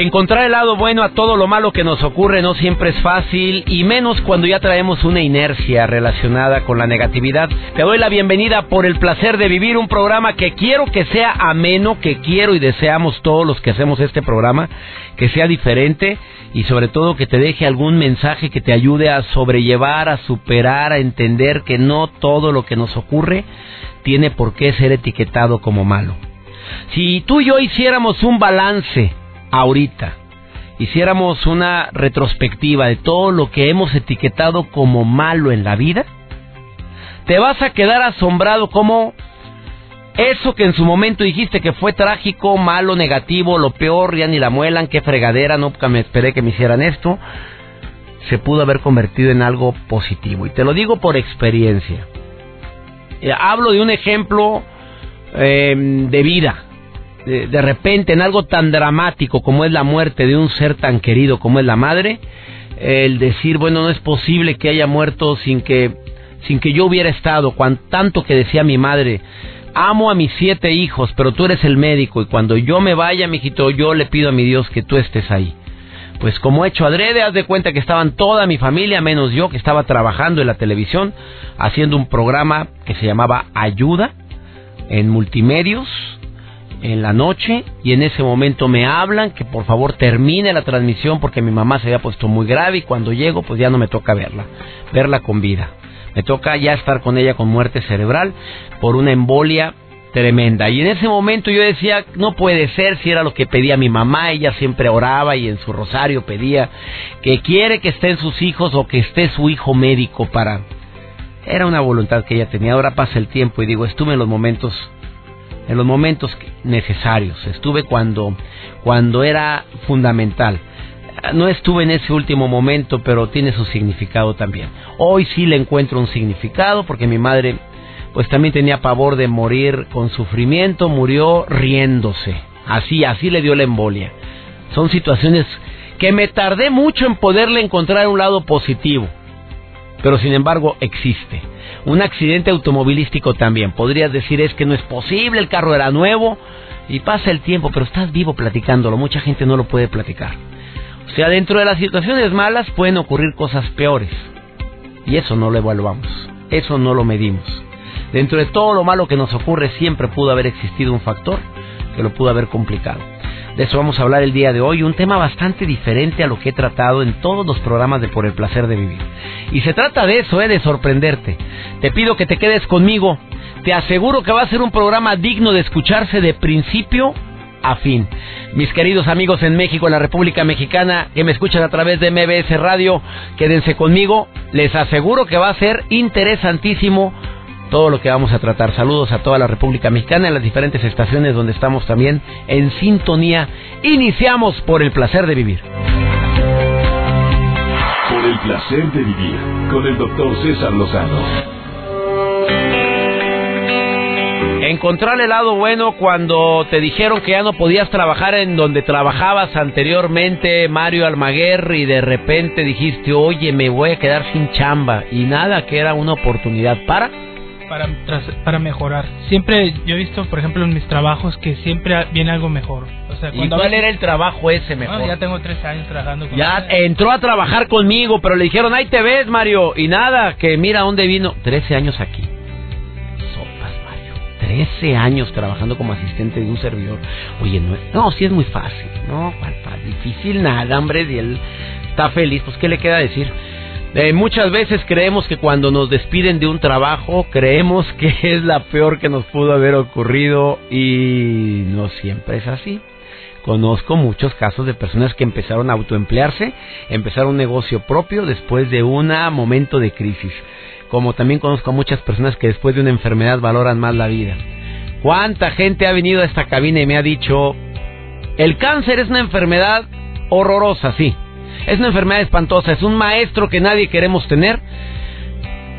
Encontrar el lado bueno a todo lo malo que nos ocurre no siempre es fácil y menos cuando ya traemos una inercia relacionada con la negatividad. Te doy la bienvenida por el placer de vivir un programa que quiero que sea ameno, que quiero y deseamos todos los que hacemos este programa, que sea diferente y sobre todo que te deje algún mensaje que te ayude a sobrellevar, a superar, a entender que no todo lo que nos ocurre tiene por qué ser etiquetado como malo. Si tú y yo hiciéramos un balance ahorita hiciéramos una retrospectiva de todo lo que hemos etiquetado como malo en la vida, te vas a quedar asombrado como eso que en su momento dijiste que fue trágico, malo, negativo, lo peor, ya ni la muelan, qué fregadera, no me esperé que me hicieran esto, se pudo haber convertido en algo positivo. Y te lo digo por experiencia. Eh, hablo de un ejemplo eh, de vida de, repente en algo tan dramático como es la muerte de un ser tan querido como es la madre, el decir, bueno, no es posible que haya muerto sin que, sin que yo hubiera estado, cuan, tanto que decía mi madre, amo a mis siete hijos, pero tú eres el médico y cuando yo me vaya, mijito, yo le pido a mi Dios que tú estés ahí. Pues como he hecho adrede, haz de cuenta que estaban toda mi familia, menos yo, que estaba trabajando en la televisión, haciendo un programa que se llamaba Ayuda en multimedios, en la noche y en ese momento me hablan que por favor termine la transmisión porque mi mamá se había puesto muy grave y cuando llego pues ya no me toca verla, verla con vida. Me toca ya estar con ella con muerte cerebral por una embolia tremenda. Y en ese momento yo decía, no puede ser si era lo que pedía mi mamá, ella siempre oraba y en su rosario pedía que quiere que estén sus hijos o que esté su hijo médico para... Era una voluntad que ella tenía, ahora pasa el tiempo y digo, estuve en los momentos en los momentos necesarios. Estuve cuando, cuando era fundamental. No estuve en ese último momento, pero tiene su significado también. Hoy sí le encuentro un significado porque mi madre pues también tenía pavor de morir con sufrimiento, murió riéndose. Así, así le dio la embolia. Son situaciones que me tardé mucho en poderle encontrar un lado positivo, pero sin embargo existe. Un accidente automovilístico también. Podrías decir es que no es posible, el carro era nuevo y pasa el tiempo, pero estás vivo platicándolo. Mucha gente no lo puede platicar. O sea, dentro de las situaciones malas pueden ocurrir cosas peores. Y eso no lo evaluamos. Eso no lo medimos. Dentro de todo lo malo que nos ocurre siempre pudo haber existido un factor que lo pudo haber complicado. De eso vamos a hablar el día de hoy, un tema bastante diferente a lo que he tratado en todos los programas de Por el Placer de Vivir. Y se trata de eso, ¿eh? de sorprenderte. Te pido que te quedes conmigo. Te aseguro que va a ser un programa digno de escucharse de principio a fin. Mis queridos amigos en México, en la República Mexicana, que me escuchan a través de MBS Radio, quédense conmigo. Les aseguro que va a ser interesantísimo todo lo que vamos a tratar. Saludos a toda la República Mexicana en las diferentes estaciones donde estamos también en sintonía. Iniciamos por el placer de vivir. Por el placer de vivir con el doctor César Lozano. Encontrar el lado bueno cuando te dijeron que ya no podías trabajar en donde trabajabas anteriormente, Mario Almaguer, y de repente dijiste, oye, me voy a quedar sin chamba. Y nada, que era una oportunidad para para, para mejorar. Siempre yo he visto, por ejemplo, en mis trabajos que siempre viene algo mejor. O sea, ¿Y cuál era el trabajo ese mejor? ya tengo tres años trabajando con Ya entró a trabajar conmigo, pero le dijeron, ahí te ves, Mario. Y nada, que mira dónde vino. Trece años aquí. Sopas, Mario. Trece años trabajando como asistente de un servidor. Oye, no, no sí es muy fácil. No, difícil nada, hombre. Y él está feliz. Pues, ¿qué le queda decir? Eh, muchas veces creemos que cuando nos despiden de un trabajo, creemos que es la peor que nos pudo haber ocurrido y no siempre es así. Conozco muchos casos de personas que empezaron a autoemplearse, empezaron un negocio propio después de un momento de crisis. Como también conozco a muchas personas que después de una enfermedad valoran más la vida. ¿Cuánta gente ha venido a esta cabina y me ha dicho, el cáncer es una enfermedad horrorosa, sí. Es una enfermedad espantosa, es un maestro que nadie queremos tener,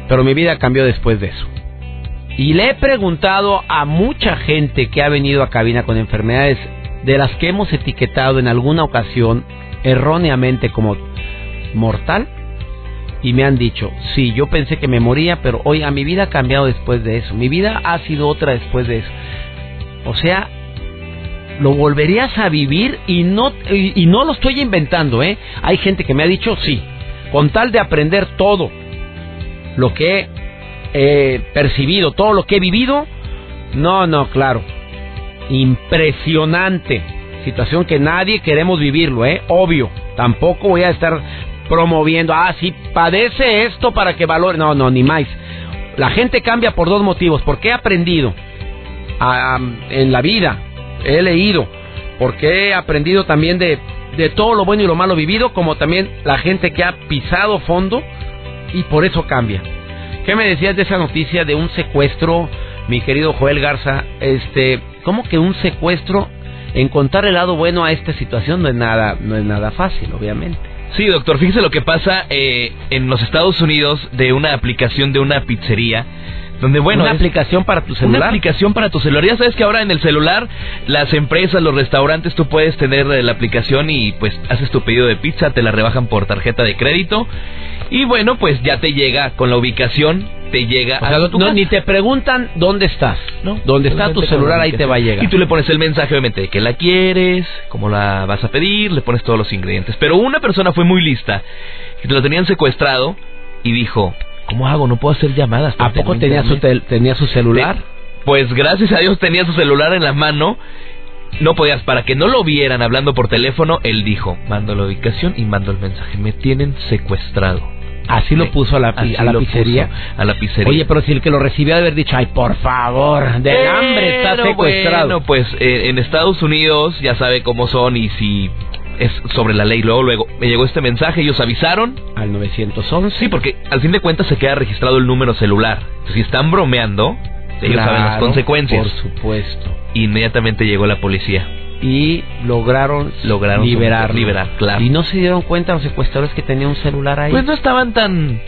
pero mi vida cambió después de eso. Y le he preguntado a mucha gente que ha venido a cabina con enfermedades de las que hemos etiquetado en alguna ocasión erróneamente como mortal y me han dicho, sí, yo pensé que me moría, pero oiga, mi vida ha cambiado después de eso, mi vida ha sido otra después de eso. O sea, lo volverías a vivir y no, y, no lo estoy inventando, ¿eh? Hay gente que me ha dicho, sí, con tal de aprender todo lo que he percibido, todo lo que he vivido, no, no, claro, impresionante. Situación que nadie queremos vivirlo, ¿eh? Obvio. Tampoco voy a estar promoviendo, ah, sí, padece esto para que valore. No, no, ni más. La gente cambia por dos motivos. Porque he aprendido en la vida, he leído, porque he aprendido también de, de todo lo bueno y lo malo vivido, como también la gente que ha pisado fondo y por eso cambia. ¿Qué me decías de esa noticia de un secuestro, mi querido Joel Garza? Este, ¿cómo que un secuestro? Encontrar el lado bueno a esta situación no es nada, no es nada fácil, obviamente. Sí, doctor, fíjese lo que pasa eh, en los Estados Unidos de una aplicación de una pizzería. Donde, bueno, una aplicación para tu celular. Una aplicación para tu celular. Ya sabes que ahora en el celular, las empresas, los restaurantes, tú puedes tener eh, la aplicación y pues haces tu pedido de pizza, te la rebajan por tarjeta de crédito. Y bueno, pues ya te llega con la ubicación te llega a tu no, Ni te preguntan dónde estás. No, dónde está tu celular, ahí te va a llegar. Y tú le pones el mensaje, obviamente, de que la quieres, cómo la vas a pedir, le pones todos los ingredientes. Pero una persona fue muy lista, que te lo tenían secuestrado y dijo, ¿cómo hago? No puedo hacer llamadas. ¿A poco tenía su, tenía su celular? pues gracias a Dios tenía su celular en la mano no podías, para que no lo vieran hablando por teléfono, él dijo, mando la ubicación y mando el mensaje, me tienen secuestrado. Así lo puso a la, a la pizzería. a la pizzería. Oye, pero si el que lo recibió de haber dicho, ay, por favor, de hambre está secuestrado. Bueno, pues eh, en Estados Unidos ya sabe cómo son y si es sobre la ley. Luego, luego me llegó este mensaje, ellos avisaron. Al 911. Sí, porque al fin de cuentas se queda registrado el número celular. si están bromeando, ellos saben las consecuencias. Por supuesto. Inmediatamente llegó la policía y lograron, lograron liberar, liberar claro. Y no se dieron cuenta los secuestradores que tenía un celular ahí. Pues no estaban tan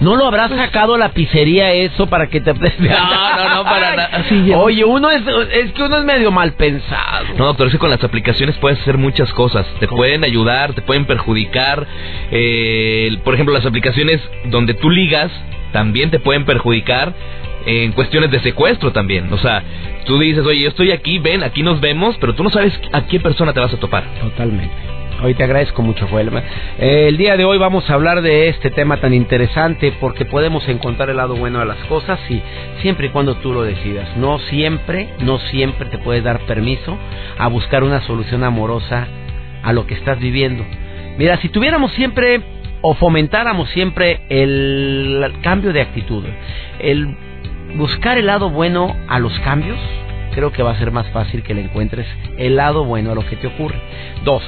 ¿No lo habrá sacado la pizzería eso para que te... No, no, no, para nada. Oye, uno es, es que uno es medio mal pensado. No, doctor, es que con las aplicaciones puedes hacer muchas cosas. Te pueden ayudar, te pueden perjudicar. Eh, por ejemplo, las aplicaciones donde tú ligas también te pueden perjudicar en cuestiones de secuestro también. O sea, tú dices, oye, yo estoy aquí, ven, aquí nos vemos, pero tú no sabes a qué persona te vas a topar. Totalmente. Hoy te agradezco mucho, Joel. Eh, el día de hoy vamos a hablar de este tema tan interesante porque podemos encontrar el lado bueno de las cosas y siempre y cuando tú lo decidas. No siempre, no siempre te puedes dar permiso a buscar una solución amorosa a lo que estás viviendo. Mira, si tuviéramos siempre o fomentáramos siempre el cambio de actitud, el buscar el lado bueno a los cambios, creo que va a ser más fácil que le encuentres el lado bueno a lo que te ocurre. Dos,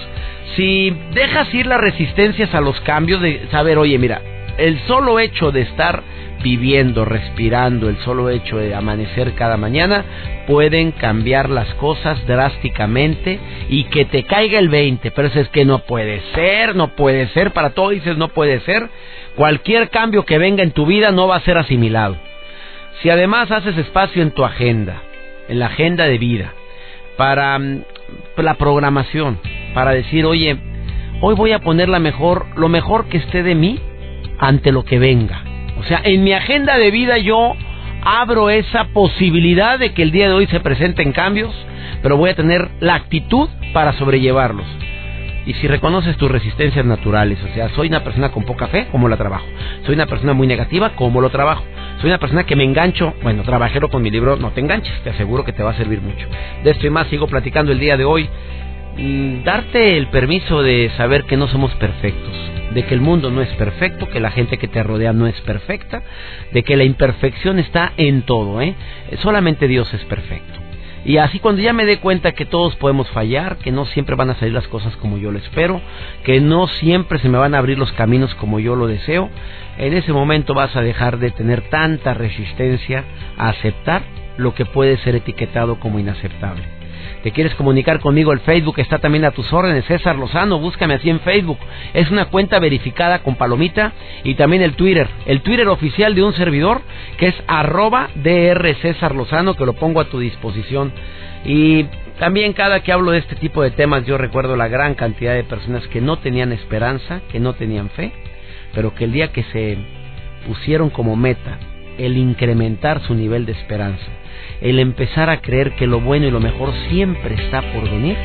si dejas ir las resistencias a los cambios de saber, oye, mira, el solo hecho de estar viviendo, respirando, el solo hecho de amanecer cada mañana, pueden cambiar las cosas drásticamente y que te caiga el 20. Pero eso es que no puede ser, no puede ser, para todo dices no puede ser. Cualquier cambio que venga en tu vida no va a ser asimilado. Si además haces espacio en tu agenda, en la agenda de vida, para mm, la programación, para decir, oye, hoy voy a poner la mejor, lo mejor que esté de mí ante lo que venga. O sea, en mi agenda de vida yo abro esa posibilidad de que el día de hoy se presenten cambios, pero voy a tener la actitud para sobrellevarlos. Y si reconoces tus resistencias naturales, o sea, soy una persona con poca fe, ¿cómo la trabajo? Soy una persona muy negativa, ¿cómo lo trabajo? Soy una persona que me engancho, bueno, trabajero con mi libro, no te enganches, te aseguro que te va a servir mucho. De esto y más sigo platicando el día de hoy. Mm, darte el permiso de saber que no somos perfectos, de que el mundo no es perfecto, que la gente que te rodea no es perfecta, de que la imperfección está en todo, ¿eh? Solamente Dios es perfecto. Y así cuando ya me dé cuenta que todos podemos fallar, que no siempre van a salir las cosas como yo lo espero, que no siempre se me van a abrir los caminos como yo lo deseo, en ese momento vas a dejar de tener tanta resistencia a aceptar lo que puede ser etiquetado como inaceptable. ¿Te quieres comunicar conmigo? El Facebook está también a tus órdenes. César Lozano, búscame así en Facebook. Es una cuenta verificada con palomita y también el Twitter. El Twitter oficial de un servidor que es arroba DR César Lozano, que lo pongo a tu disposición. Y también cada que hablo de este tipo de temas yo recuerdo la gran cantidad de personas que no tenían esperanza, que no tenían fe, pero que el día que se pusieron como meta el incrementar su nivel de esperanza, el empezar a creer que lo bueno y lo mejor siempre está por venir,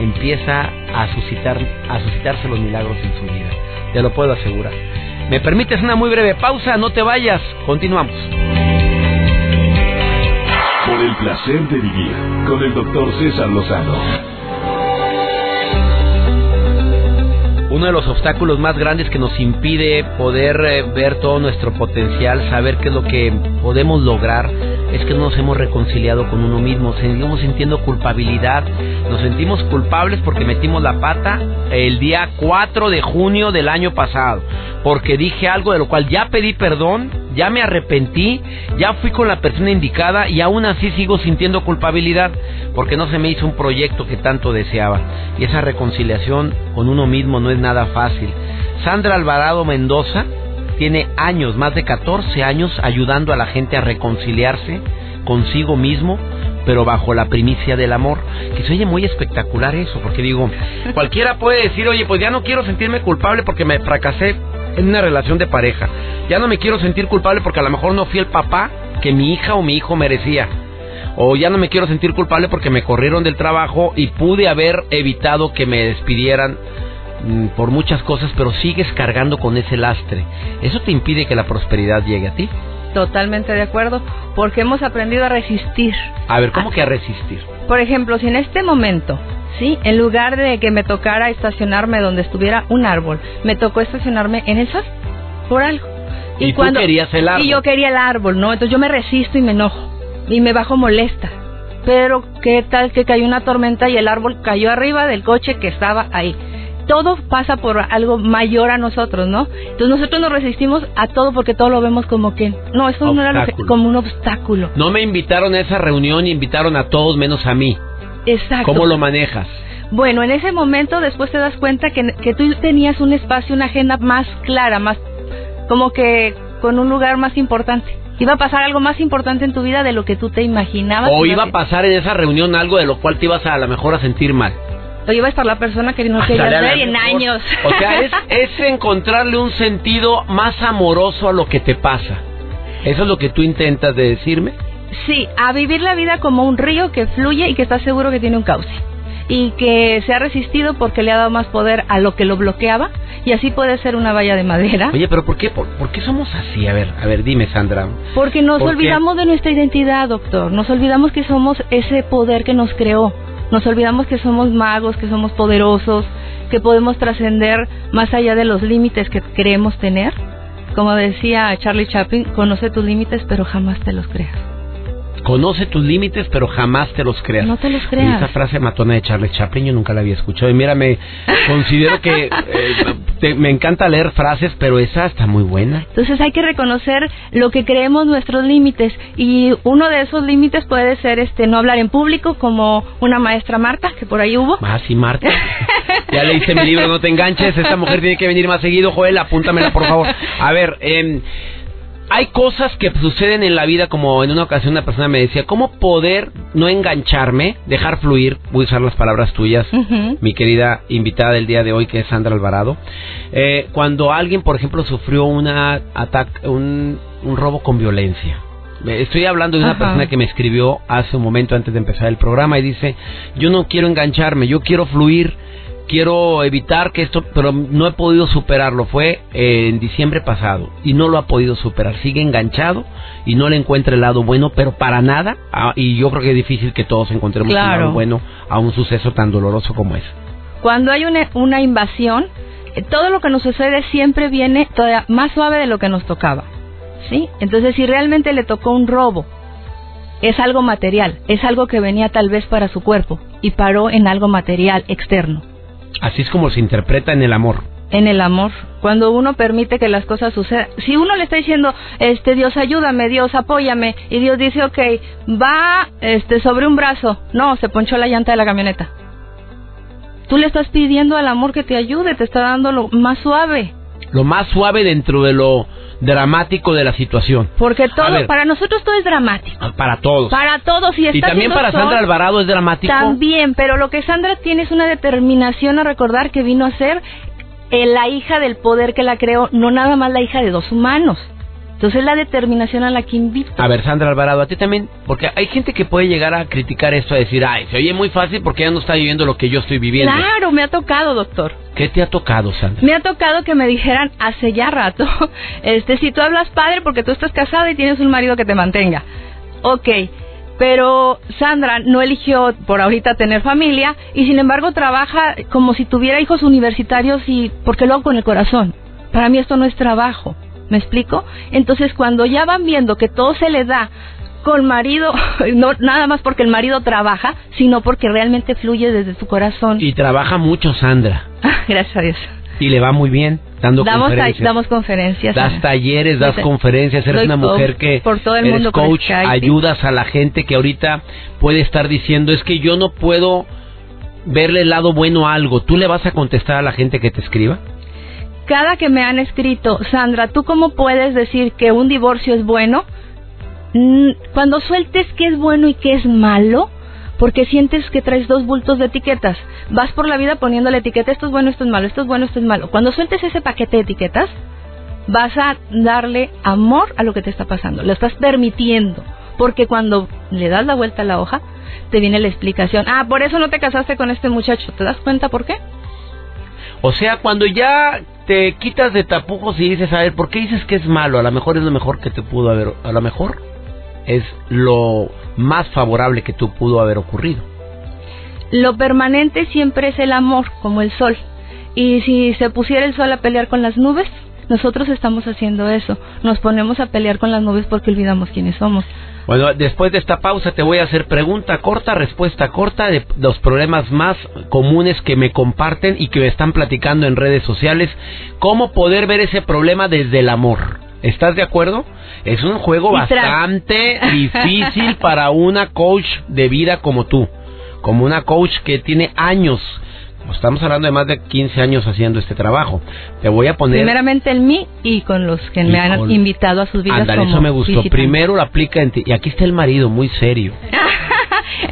empieza a suscitar a suscitarse los milagros en su vida. Te lo puedo asegurar. ¿Me permites una muy breve pausa? No te vayas. Continuamos. Por el placer de vivir con el doctor César Lozano. Uno de los obstáculos más grandes que nos impide poder eh, ver todo nuestro potencial, saber qué es lo que podemos lograr, es que no nos hemos reconciliado con uno mismo, seguimos sintiendo culpabilidad, nos sentimos culpables porque metimos la pata el día 4 de junio del año pasado, porque dije algo de lo cual ya pedí perdón, ya me arrepentí, ya fui con la persona indicada y aún así sigo sintiendo culpabilidad porque no se me hizo un proyecto que tanto deseaba. Y esa reconciliación con uno mismo no es nada fácil. Sandra Alvarado Mendoza tiene años, más de 14 años, ayudando a la gente a reconciliarse consigo mismo, pero bajo la primicia del amor. Que se oye muy espectacular eso, porque digo, cualquiera puede decir, oye, pues ya no quiero sentirme culpable porque me fracasé en una relación de pareja. Ya no me quiero sentir culpable porque a lo mejor no fui el papá que mi hija o mi hijo merecía. O ya no me quiero sentir culpable porque me corrieron del trabajo y pude haber evitado que me despidieran mm, por muchas cosas, pero sigues cargando con ese lastre. ¿Eso te impide que la prosperidad llegue a ti? Totalmente de acuerdo, porque hemos aprendido a resistir. A ver, ¿cómo que a resistir? Por ejemplo, si en este momento ¿sí? En lugar de que me tocara estacionarme donde estuviera un árbol, me tocó estacionarme en el sol, por algo. Y, cuando, tú querías el árbol. Y yo quería el árbol, ¿no? Entonces yo me resisto y me enojo. Y me bajo molesta. Pero, ¿qué tal que cayó una tormenta y el árbol cayó arriba del coche que estaba ahí? Todo pasa por algo mayor a nosotros, ¿no? Entonces nosotros nos resistimos a todo porque todo lo vemos como que... No, eso no era como un obstáculo. No me invitaron a esa reunión y invitaron a todos menos a mí. Exacto. ¿Cómo lo manejas? Bueno, en ese momento después te das cuenta que, que tú tenías un espacio, una agenda más clara, más como que con un lugar más importante. Iba a pasar algo más importante en tu vida de lo que tú te imaginabas. O iba a pasar en esa reunión algo de lo cual te ibas a, a lo mejor a sentir mal. O iba a estar la persona que no quería ver en años. O sea, es, es encontrarle un sentido más amoroso a lo que te pasa. ¿Eso es lo que tú intentas de decirme? Sí, a vivir la vida como un río que fluye y que está seguro que tiene un cauce. Y que se ha resistido porque le ha dado más poder a lo que lo bloqueaba. Y así puede ser una valla de madera. Oye, pero ¿por qué, por, qué somos así? A ver, a ver, dime, Sandra. Porque nos olvidamos de nuestra identidad, doctor. Nos olvidamos que somos ese poder que nos creó. Nos olvidamos que somos magos, que somos poderosos, que podemos trascender más allá de los límites que creemos tener. Como decía Charlie Chaplin, conoce tus límites, pero jamás te los creas. Conoce tus límites, pero jamás te los creas. No te los creas. esa frase matona de Charles Chaplin yo nunca la había escuchado. Y mira, me considero que eh, me encanta leer frases, pero esa está muy buena. Entonces hay que reconocer lo que creemos nuestros límites. Y uno de esos límites puede ser este no hablar en público, como una maestra Marta, que por ahí hubo. Ah, sí, Marta. ya leíste mi libro, no te enganches. Esta mujer tiene que venir más seguido. Joel, apúntamela, por favor. A ver, eh hay cosas que suceden en la vida, como en una ocasión una persona me decía, ¿cómo poder no engancharme, dejar fluir? Voy a usar las palabras tuyas, mi querida invitada del día de hoy, que es Sandra Alvarado. Eh, cuando alguien, por ejemplo, sufrió una ataque, un, robo con violencia. Estoy hablando de una persona que me escribió hace un momento antes de empezar el programa y dice, yo no quiero engancharme, yo quiero fluir quiero evitar que esto, pero no he podido superarlo. Fue eh, en diciembre pasado y no lo ha podido superar. Sigue enganchado y no le encuentra el lado bueno, pero para nada. Ah, y yo creo que es difícil que todos encontremos el lado bueno a un suceso tan doloroso como es. Cuando hay una, una invasión, eh, todo lo que nos sucede siempre viene todavía más suave de lo que nos tocaba. ¿Sí? Entonces, si realmente le tocó un robo, es algo material, es algo que venía tal vez para su cuerpo y paró en algo material externo. Así es como se interpreta en el amor. en el amor. Cuando uno permite que las cosas sucedan. Si uno le está diciendo, este, Dios ayúdame, Dios apóyame, y Dios dice, ok, va, este, sobre un brazo. No, se ponchó la llanta de la camioneta. Tú le estás pidiendo al amor que te ayude, te está dando lo más suave. Lo más suave dentro de lo dramático de la situación. Porque todo, ver. para nosotros todo es dramático. Para todos. Para todos. Y, y también para sol, Sandra Alvarado es dramático. También, pero lo que Sandra tiene es una determinación a recordar que vino a ser eh, la hija del poder que la creó, no nada más la hija de dos humanos. Entonces la determinación a la que invito. A ver, Sandra Alvarado, a ti también, porque hay gente que puede llegar a criticar esto, a decir, ay, se oye muy fácil porque ella no está viviendo lo que yo estoy viviendo. Claro, me ha tocado, doctor. ¿Qué te ha tocado, Sandra? Me ha tocado que me dijeran hace ya rato, este, si tú hablas padre porque tú estás casada y tienes un marido que te mantenga. Ok, pero Sandra no eligió por ahorita tener familia y sin embargo trabaja como si tuviera hijos universitarios y porque lo hago con el corazón. Para mí esto no es trabajo, ¿me explico? Entonces cuando ya van viendo que todo se le da con marido, no nada más porque el marido trabaja, sino porque realmente fluye desde su corazón. Y trabaja mucho, Sandra. Gracias a Dios. Y le va muy bien dando Damos, conferencias. damos conferencias. Das talleres, das conferencias, eres una mujer que por todo el eres mundo coach, Skype. ayudas a la gente que ahorita puede estar diciendo, es que yo no puedo verle el lado bueno a algo. ¿Tú le vas a contestar a la gente que te escriba? Cada que me han escrito, Sandra, ¿tú cómo puedes decir que un divorcio es bueno? Mm, Cuando sueltes qué es bueno y qué es malo, porque sientes que traes dos bultos de etiquetas. Vas por la vida poniendo la etiqueta, esto es bueno, esto es malo, esto es bueno, esto es malo. Cuando sueltes ese paquete de etiquetas, vas a darle amor a lo que te está pasando. Lo estás permitiendo. Porque cuando le das la vuelta a la hoja, te viene la explicación. Ah, por eso no te casaste con este muchacho. ¿Te das cuenta por qué? O sea, cuando ya te quitas de tapujos y dices, a ver, ¿por qué dices que es malo? A lo mejor es lo mejor que te pudo haber, a lo mejor es lo más favorable que tú pudo haber ocurrido. Lo permanente siempre es el amor, como el sol. Y si se pusiera el sol a pelear con las nubes, nosotros estamos haciendo eso. Nos ponemos a pelear con las nubes porque olvidamos quiénes somos. Bueno, después de esta pausa te voy a hacer pregunta corta, respuesta corta de los problemas más comunes que me comparten y que me están platicando en redes sociales. ¿Cómo poder ver ese problema desde el amor? ¿Estás de acuerdo? Es un juego bastante difícil para una coach de vida como tú, como una coach que tiene años. Estamos hablando de más de 15 años haciendo este trabajo. Te voy a poner Primeramente en mí y con los que me han con- invitado a sus vidas. Ándale, como eso me gustó. Primero lo aplica en ti. Y aquí está el marido, muy serio.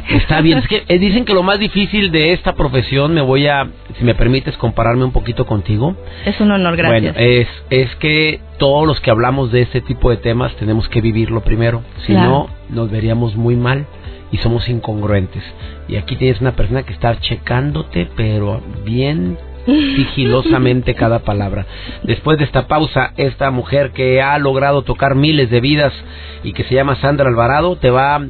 Está bien. Es que eh, dicen que lo más difícil de esta profesión, me voy a, si me permites compararme un poquito contigo. Es un honor, gracias. Bueno, es, es que todos los que hablamos de este tipo de temas tenemos que vivirlo primero. Si Claro. no, nos veríamos muy mal y somos incongruentes. Y aquí tienes una persona que está checándote, pero bien sigilosamente cada palabra. Después de esta pausa, esta mujer que ha logrado tocar miles de vidas y que se llama Sandra Alvarado, te va...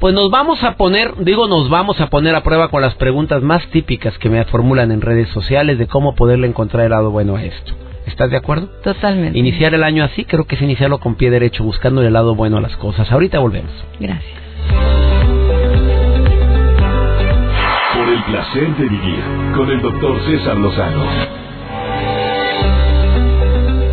Pues nos vamos a poner, digo nos vamos a poner a prueba con las preguntas más típicas que me formulan en redes sociales de cómo poderle encontrar el lado bueno a esto. ¿Estás de acuerdo? Totalmente. Iniciar el año así creo que es iniciarlo con pie derecho, buscando el lado bueno a las cosas. Ahorita volvemos. Gracias. Placer de vivir con el doctor César Lozano.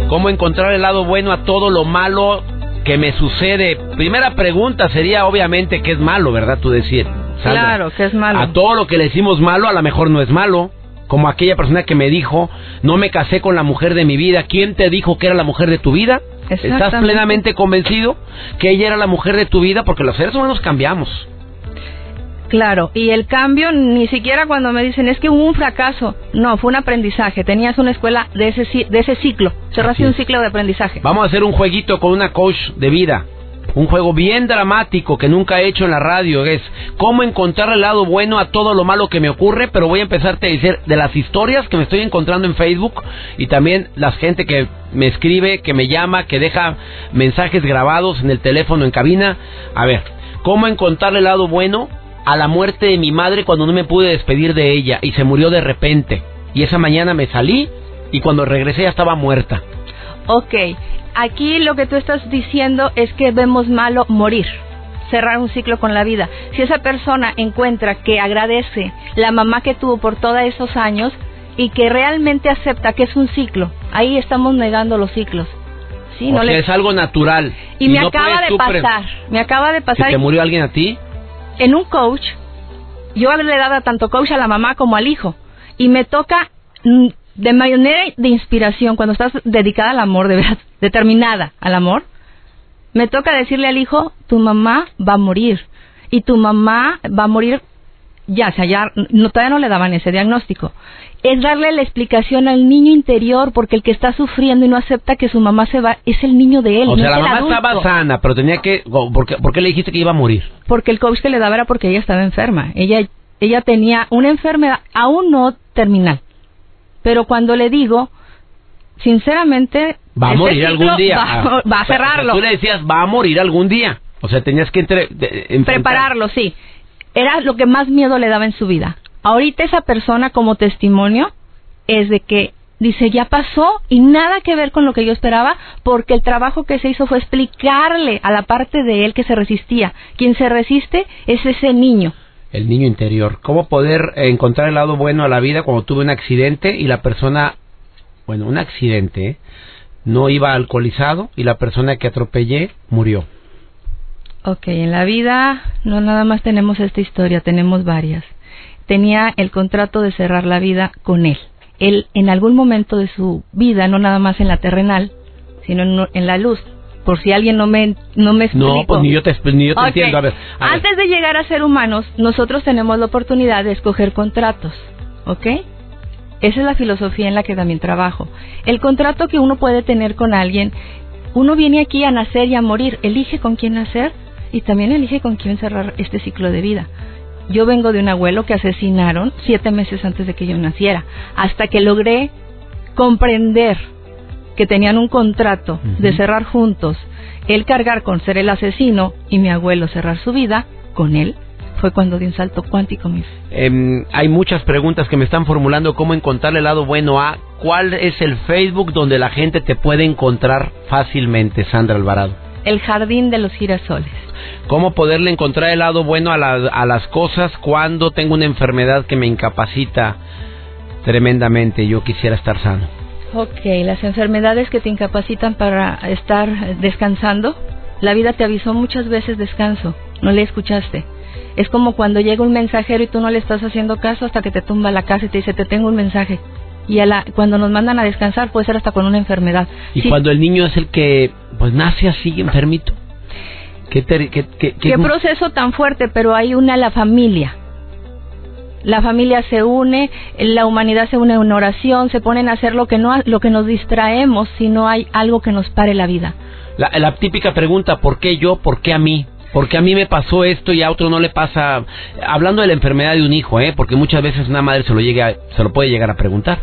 ¿Cómo encontrar el lado bueno a todo lo malo que me sucede? Primera pregunta sería obviamente que es malo, ¿verdad? Tú decir. Sandra. Claro, que es malo. A todo lo que le decimos malo, a lo mejor no es malo. Como aquella persona que me dijo, no me casé con la mujer de mi vida. ¿Quién te dijo que era la mujer de tu vida? ¿Estás plenamente convencido que ella era la mujer de tu vida? Porque los seres humanos cambiamos. Claro, y el cambio ni siquiera cuando me dicen es que hubo un fracaso, no, fue un aprendizaje, tenías una escuela de ese, de ese ciclo, cerraste Así un ciclo de aprendizaje. Vamos a hacer un jueguito con una coach de vida. Un juego bien dramático que nunca he hecho en la radio. Es cómo encontrar el lado bueno a todo lo malo que me ocurre. Pero voy a empezarte a decir de las historias que me estoy encontrando en Facebook y también la gente que me escribe, que me llama, que deja mensajes grabados en el teléfono en cabina. A ver, cómo encontrar el lado bueno a la muerte de mi madre cuando no me pude despedir de ella y se murió de repente. Y esa mañana me salí y cuando regresé ya estaba muerta. Ok, aquí lo que tú estás diciendo es que vemos malo morir, cerrar un ciclo con la vida. Si esa persona encuentra que agradece la mamá que tuvo por todos esos años y que realmente acepta que es un ciclo, ahí estamos negando los ciclos. Sí, o no sea, le- es algo natural. y me no acaba de pasar, me acaba de ¿Se pasar te murió alguien a ti? En un coach, yo le daba tanto coach a la mamá como al hijo. Y me toca mm, de manera de inspiración, cuando estás dedicada al amor, de verdad, determinada al amor, me toca decirle al hijo, tu mamá va a morir. Y tu mamá va a morir ya, o sea, ya no, todavía no le daban ese diagnóstico. Es darle la explicación al niño interior, porque el que está sufriendo y no acepta que su mamá se va, es el niño de él. O no sea, la mamá adulto. estaba sana, pero tenía que... ¿por qué, por qué le dijiste que iba a morir? porque el coach que le daba era porque ella estaba enferma. Ella, ella tenía una enfermedad aún no terminal. Pero cuando le digo, sinceramente... Va a morir algún día. Va, Ah. va a cerrarlo. tú le decías, va a morir algún día. O sea, tenías que entre, de- enfrentar- Prepararlo, sí. Era lo que más miedo le daba en su vida. Ahorita esa persona como testimonio es de que dice, ya pasó y nada que ver con lo que yo esperaba porque el trabajo que se hizo fue explicarle a la parte de él que se resistía. Quien se resiste es ese niño. El niño interior. ¿Cómo poder encontrar el lado bueno a la vida cuando tuve un accidente y la persona, bueno, un accidente, no iba alcoholizado y la persona que atropellé murió? Ok, en la vida no nada más tenemos esta historia, tenemos varias. Tenía el contrato de cerrar la vida con él. Él en algún momento de su vida, no nada más en la terrenal, sino en, en la luz. Por si alguien no me no me explico. No, pues ni yo te, ni yo te entiendo. A ver, a ver. Antes de llegar a ser humanos, nosotros tenemos la oportunidad de escoger contratos, ¿ok? Esa es la filosofía en la que también trabajo. El contrato que uno puede tener con alguien, uno viene aquí a nacer y a morir, elige con quién nacer y también elige con quién cerrar este ciclo de vida. Yo vengo de un abuelo que asesinaron siete meses antes de que yo naciera, hasta que logré comprender que tenían un contrato de cerrar juntos, él cargar con ser el asesino y mi abuelo cerrar su vida con él, fue cuando di un salto cuántico, mis. Em, hay muchas preguntas que me están formulando. ¿Cómo encontrar el lado bueno a? ¿Cuál es el Facebook donde la gente te puede encontrar fácilmente, Sandra Alvarado? El jardín de los girasoles. ¿Cómo poderle encontrar el lado bueno a, la- a las cosas cuando tengo una enfermedad que me incapacita tremendamente? Yo quisiera estar sano. Ok, las enfermedades que te incapacitan para estar descansando, la vida te avisó muchas veces descanso, no le escuchaste. Es como cuando llega un mensajero y tú no le estás haciendo caso hasta que te tumba la casa y te dice, te tengo un mensaje. Y a la- cuando nos mandan a descansar puede ser hasta con una enfermedad. Y Sí, cuando el niño es el que pues nace así enfermito. ¿Qué, ter- qué- qué- qué- Qué proceso tan fuerte, pero hay una la familia. La familia se une, la humanidad se une en oración, se ponen a hacer lo que no lo que nos distraemos si no hay algo que nos pare la vida. La, la típica pregunta, ¿por qué yo? ¿Por qué a mí? Porque a mí me pasó esto y a otro no le pasa. Hablando de la enfermedad de un hijo, ¿eh? Porque muchas veces una madre se lo llega, se lo puede llegar a preguntar.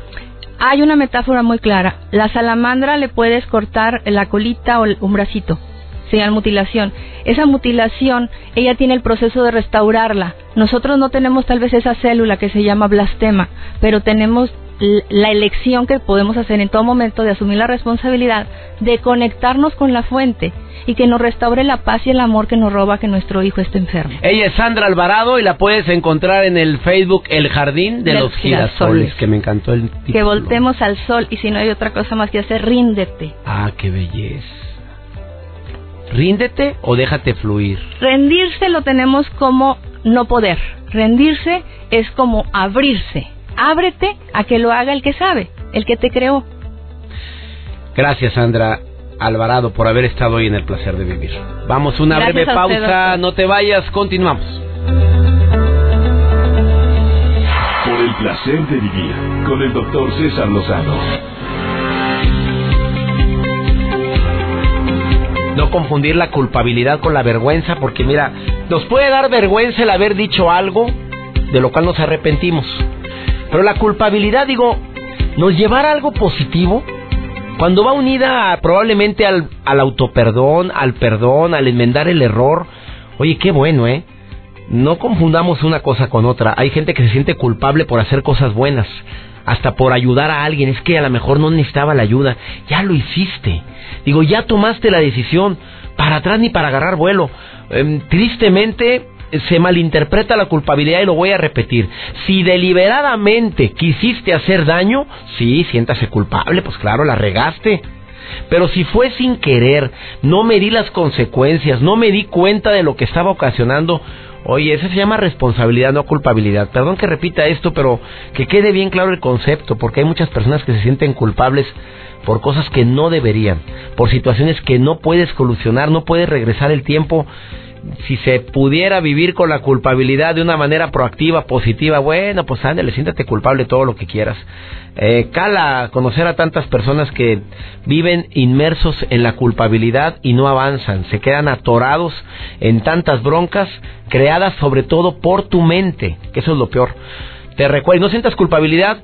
Hay una metáfora muy clara. La salamandra le puedes cortar la colita o el- un bracito. Se llama mutilación. Esa mutilación, ella tiene el proceso de restaurarla. Nosotros no tenemos tal vez esa célula que se llama blastema, pero tenemos la elección que podemos hacer en todo momento de asumir la responsabilidad de conectarnos con la fuente y que nos restaure la paz y el amor que nos roba que nuestro hijo esté enfermo. Ella es Sandra Alvarado y la puedes encontrar en el Facebook El Jardín de, De los Girasoles, Girasoles. que me encantó el Que título. voltemos al sol y si no hay otra cosa más que hacer, ríndete. Ah, qué belleza. Ríndete o déjate fluir. Rendirse lo tenemos como no poder. Rendirse es como abrirse. Ábrete a que lo haga el que sabe, el que te creó. Gracias, Sandra Alvarado, por haber estado hoy en el placer de vivir. Vamos, una Gracias breve usted, pausa. No te vayas, continuamos. Por el placer de vivir con el doctor César Lozano. No confundir la culpabilidad con la vergüenza, porque mira, nos puede dar vergüenza el haber dicho algo de lo cual nos arrepentimos. Pero la culpabilidad, digo, nos llevará a algo positivo cuando va unida probablemente al, al autoperdón, al perdón, al enmendar el error. Oye, qué bueno, ¿eh? No confundamos una cosa con otra. Hay gente que se siente culpable por hacer cosas buenas, hasta por ayudar a alguien. Es que a lo mejor no necesitaba la ayuda. Ya lo hiciste. Digo, ya tomaste la decisión. Para atrás ni para agarrar vuelo. Em, tristemente, se malinterpreta la culpabilidad y lo voy a repetir. Si deliberadamente quisiste hacer daño, sí, siéntase culpable, pues claro, la regaste. Pero si fue sin querer, no me di las consecuencias, no me di cuenta de lo que estaba ocasionando, oye, eso se llama responsabilidad, no culpabilidad. Perdón que repita esto, pero que quede bien claro el concepto, porque hay muchas personas que se sienten culpables por cosas que no deberían, por situaciones que no puedes solucionar, no puedes regresar el tiempo si se pudiera vivir con la culpabilidad de una manera proactiva, positiva, bueno, pues ándale, siéntate culpable todo lo que quieras. Eh, cala conocer a tantas personas que viven inmersos en la culpabilidad y no avanzan, se quedan atorados en tantas broncas creadas sobre todo por tu mente, que eso es lo peor. Te recuerdo, no sientas culpabilidad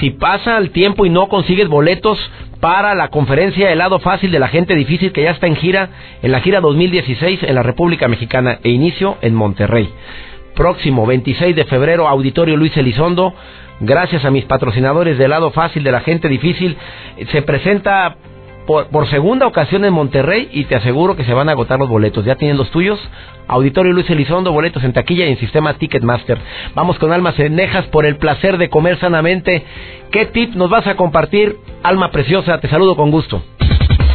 si pasa el tiempo y no consigues boletos para la conferencia Helado Fácil de la Gente Difícil que ya está en gira, en la gira 2016 en la República Mexicana e inicio en Monterrey. Próximo 26 de febrero, Auditorio Luis Elizondo. Gracias a mis patrocinadores de Helado Fácil de la Gente Difícil, se presenta por, segunda ocasión en Monterrey y te aseguro que se van a agotar los boletos. ¿Ya tienen los tuyos? Auditorio Luis Elizondo, boletos en taquilla y en sistema Ticketmaster. Vamos con Almas Cenejas por el placer de comer sanamente. ¿Qué tip nos vas a compartir, alma preciosa? Te saludo con gusto.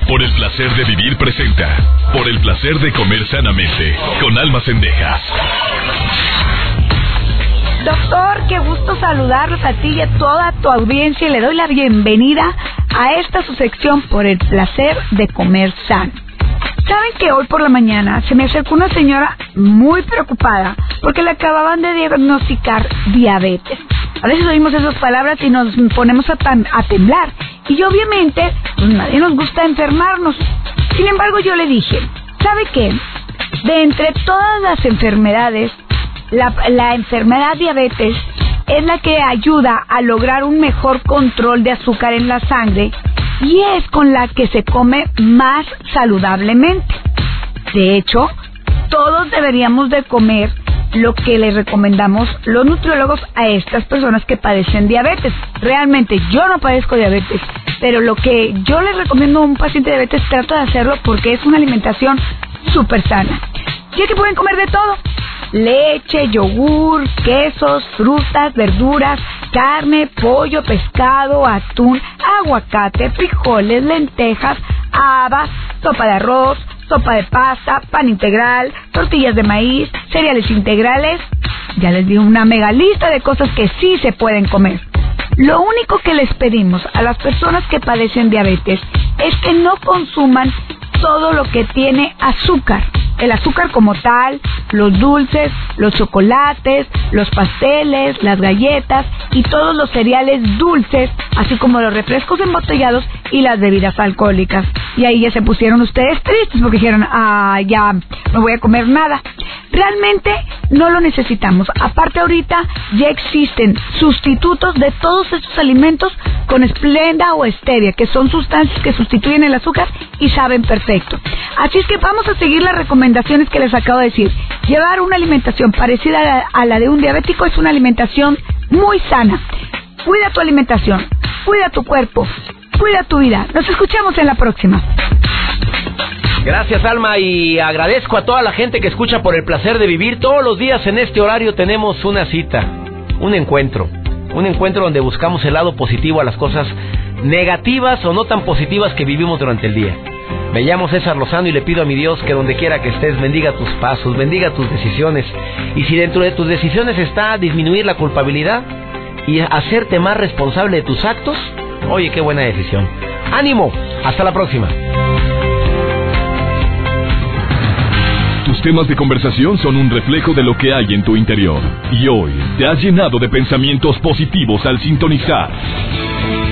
Por el placer de vivir presenta. Por el placer de comer sanamente. Con Almas Cendejas. Doctor, qué gusto saludarlos a ti y a toda tu audiencia y le doy la bienvenida a esta su sección por el placer de comer sano. Saben que hoy por la mañana se me acercó una señora muy preocupada porque le acababan de diagnosticar diabetes. A veces oímos esas palabras y nos ponemos a, a temblar. Y obviamente, pues nadie nos gusta enfermarnos. Sin embargo, yo le dije, ¿sabe qué? De entre todas las enfermedades, la, enfermedad diabetes es la que ayuda a lograr un mejor control de azúcar en la sangre y es con la que se come más saludablemente. De hecho, todos deberíamos de comer lo que les recomendamos los nutriólogos a estas personas que padecen diabetes. Realmente yo no padezco diabetes, pero lo que yo les recomiendo a un paciente de diabetes trato de hacerlo porque es una alimentación súper sana. Y es que pueden comer de todo leche, yogur, quesos, frutas, verduras, carne, pollo, pescado, atún, aguacate, frijoles, lentejas, habas, sopa de arroz, sopa de pasta, pan integral, tortillas de maíz, cereales integrales. Ya les di una mega lista de cosas que sí se pueden comer. Lo único que les pedimos a las personas que padecen diabetes es que no consuman todo lo que tiene azúcar el azúcar como tal, los dulces, los chocolates, los pasteles, las galletas y todos los cereales dulces, así como los refrescos embotellados y las bebidas alcohólicas. Y ahí ya se pusieron ustedes tristes porque dijeron, ah, ya no voy a comer nada. Realmente no lo necesitamos. Aparte ahorita ya existen sustitutos de todos estos alimentos con esplenda o stevia, que son sustancias que sustituyen el azúcar y saben perfecto. Así es que vamos a seguir las que les acabo de decir. Llevar una alimentación parecida a la, de un diabético es una alimentación muy sana. Cuida tu alimentación, cuida tu cuerpo, cuida tu vida. Nos escuchamos en la próxima. Gracias Alma y agradezco a toda la gente que escucha por el placer de vivir. Todos los días en este horario tenemos una cita, un encuentro, un encuentro donde buscamos el lado positivo a las cosas negativas o no tan positivas que vivimos durante el día. Me llamo César Lozano y le pido a mi Dios que donde quiera que estés bendiga tus pasos, bendiga tus decisiones. Y si dentro de tus decisiones está disminuir la culpabilidad y hacerte más responsable de tus actos, oye, qué buena decisión. Ánimo, hasta la próxima. Tus temas de conversación son un reflejo de lo que hay en tu interior. Y hoy te has llenado de pensamientos positivos al sintonizar.